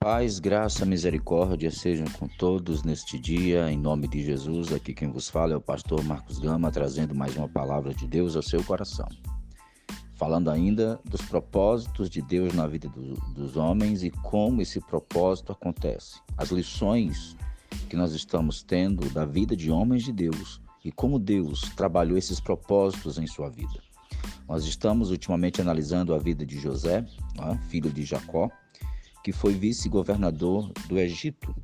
Paz, graça, misericórdia sejam com todos neste dia, em nome de Jesus. Aqui quem vos fala é o pastor Marcos Gama, trazendo mais uma palavra de Deus ao seu coração. Falando ainda dos propósitos de Deus na vida do, dos homens e como esse propósito acontece. As lições que nós estamos tendo da vida de homens de Deus e como Deus trabalhou esses propósitos em sua vida. Nós estamos ultimamente analisando a vida de José, filho de Jacó, que foi vice-governador do Egito.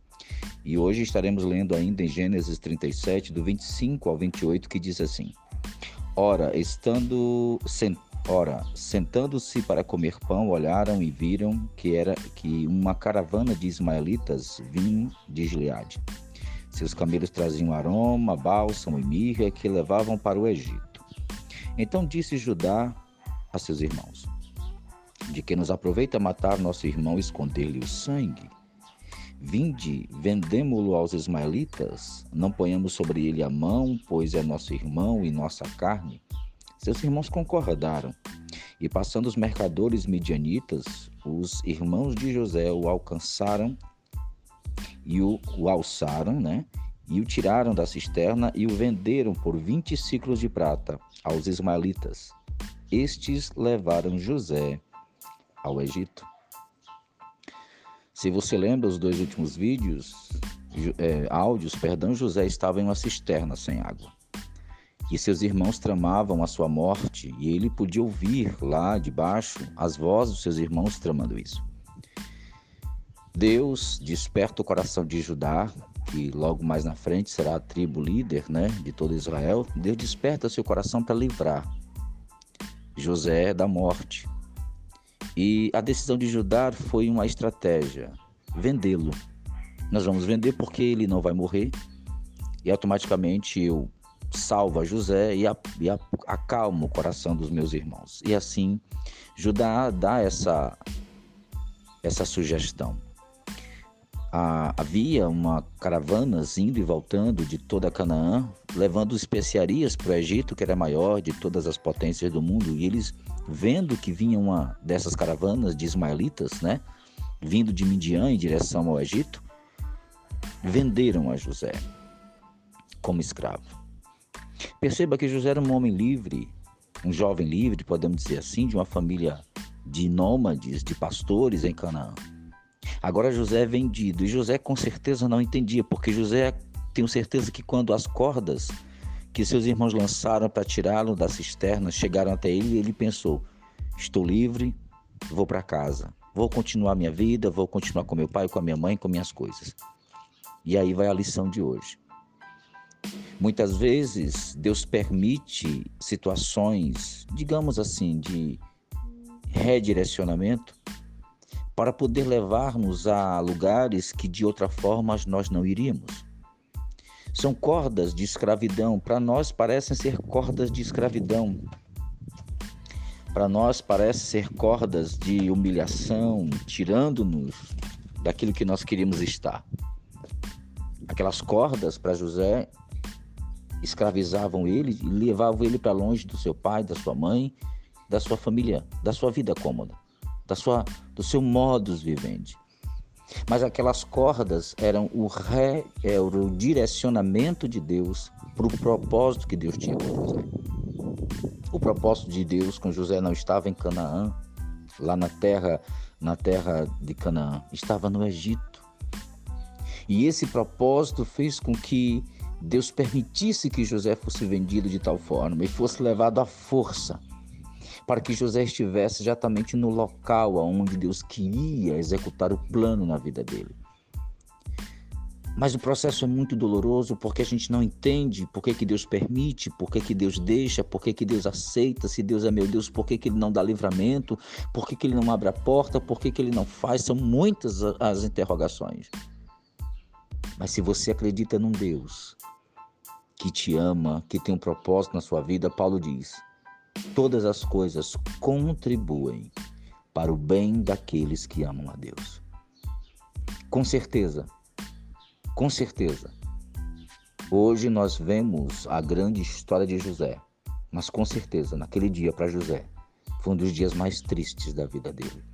E hoje estaremos lendo ainda em Gênesis 37, do 25 ao 28, que diz assim: Ora, estando sent... Ora, sentando-se para comer pão, olharam e viram que era que uma caravana de ismaelitas vinha de Gileade. Seus camelos traziam aroma, bálsamo e mirra que levavam para o Egito. Então disse Judá a seus irmãos: de que nos aproveita matar nosso irmão e esconder-lhe o sangue. Vinde, vendemo-lo aos ismaelitas, não ponhamos sobre ele a mão, pois é nosso irmão e nossa carne. Seus irmãos concordaram, e passando os mercadores midianitas, os irmãos de José o alcançaram e o, o alçaram, né? E o tiraram da cisterna e o venderam por vinte ciclos de prata aos ismaelitas. Estes levaram José ao Egito. Se você lembra os dois últimos vídeos, é, áudios, perdão, José estava em uma cisterna sem água. E seus irmãos tramavam a sua morte, e ele podia ouvir lá debaixo as vozes dos seus irmãos tramando isso. Deus desperta o coração de Judá, que logo mais na frente será a tribo líder né, de todo Israel. Deus desperta seu coração para livrar José da morte. E a decisão de Judá foi uma estratégia: vendê-lo. Nós vamos vender porque ele não vai morrer e automaticamente eu salvo a José e, a, e a, acalmo o coração dos meus irmãos. E assim, Judá dá essa, essa sugestão. Ah, havia uma caravanas indo e voltando de toda Canaã, levando especiarias para o Egito, que era maior de todas as potências do mundo, e eles vendo que vinha uma dessas caravanas de ismaelitas, né, vindo de Midian em direção ao Egito, venderam a José como escravo. Perceba que José era um homem livre, um jovem livre, podemos dizer assim, de uma família de nômades, de pastores em Canaã. Agora José é vendido e José com certeza não entendia, porque José tenho certeza que quando as cordas que seus irmãos lançaram para tirá-lo da cisterna chegaram até ele ele pensou: estou livre, vou para casa, vou continuar minha vida, vou continuar com meu pai, com a minha mãe, com minhas coisas. E aí vai a lição de hoje. Muitas vezes Deus permite situações, digamos assim, de redirecionamento para poder levar-nos a lugares que de outra forma nós não iríamos. São cordas de escravidão. Para nós parecem ser cordas de escravidão. Para nós parece ser cordas de humilhação, tirando-nos daquilo que nós queríamos estar. Aquelas cordas para José escravizavam ele e levavam ele para longe do seu pai, da sua mãe, da sua família, da sua vida cômoda, da sua, do seu modus vivendi. Mas aquelas cordas eram o, ré, era o direcionamento de Deus para o propósito que Deus tinha com José. O propósito de Deus com José não estava em Canaã, lá na terra, na terra de Canaã, estava no Egito. E esse propósito fez com que Deus permitisse que José fosse vendido de tal forma e fosse levado à força para que José estivesse exatamente no local onde Deus queria executar o plano na vida dele. Mas o processo é muito doloroso porque a gente não entende por que, que Deus permite, por que, que Deus deixa, por que, que Deus aceita, se Deus é meu Deus, por que, que Ele não dá livramento, por que, que Ele não abre a porta, por que, que Ele não faz. São muitas as interrogações. Mas se você acredita num Deus que te ama, que tem um propósito na sua vida, Paulo diz: todas as coisas contribuem para o bem daqueles que amam a Deus. Com certeza, com certeza. Hoje nós vemos a grande história de José, mas com certeza, naquele dia para José, foi um dos dias mais tristes da vida dele.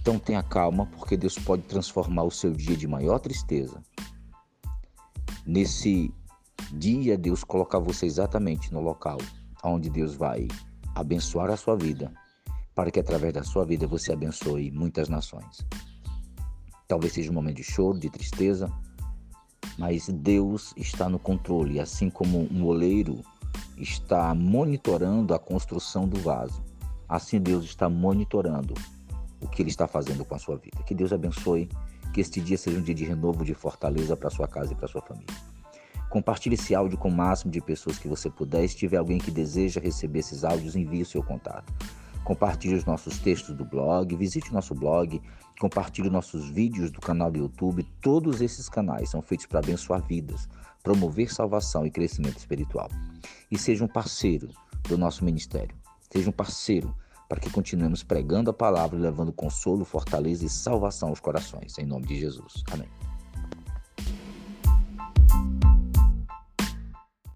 Então tenha calma, porque Deus pode transformar o seu dia de maior tristeza. Nesse dia, Deus colocar você exatamente no local onde Deus vai abençoar a sua vida, para que através da sua vida você abençoe muitas nações. Talvez seja um momento de choro, de tristeza, mas Deus está no controle, assim como um oleiro está monitorando a construção do vaso. Assim Deus está monitorando o que ele está fazendo com a sua vida. Que Deus abençoe, que este dia seja um dia de renovo, de fortaleza para sua casa e para sua família. Compartilhe esse áudio com o máximo de pessoas que você puder. Se tiver alguém que deseja receber esses áudios, envie o seu contato. Compartilhe os nossos textos do blog, visite nosso blog, compartilhe nossos vídeos do canal do YouTube. Todos esses canais são feitos para abençoar vidas, promover salvação e crescimento espiritual. E seja um parceiro do nosso ministério. Seja um parceiro para que continuemos pregando a palavra e levando consolo, fortaleza e salvação aos corações. Em nome de Jesus. Amém.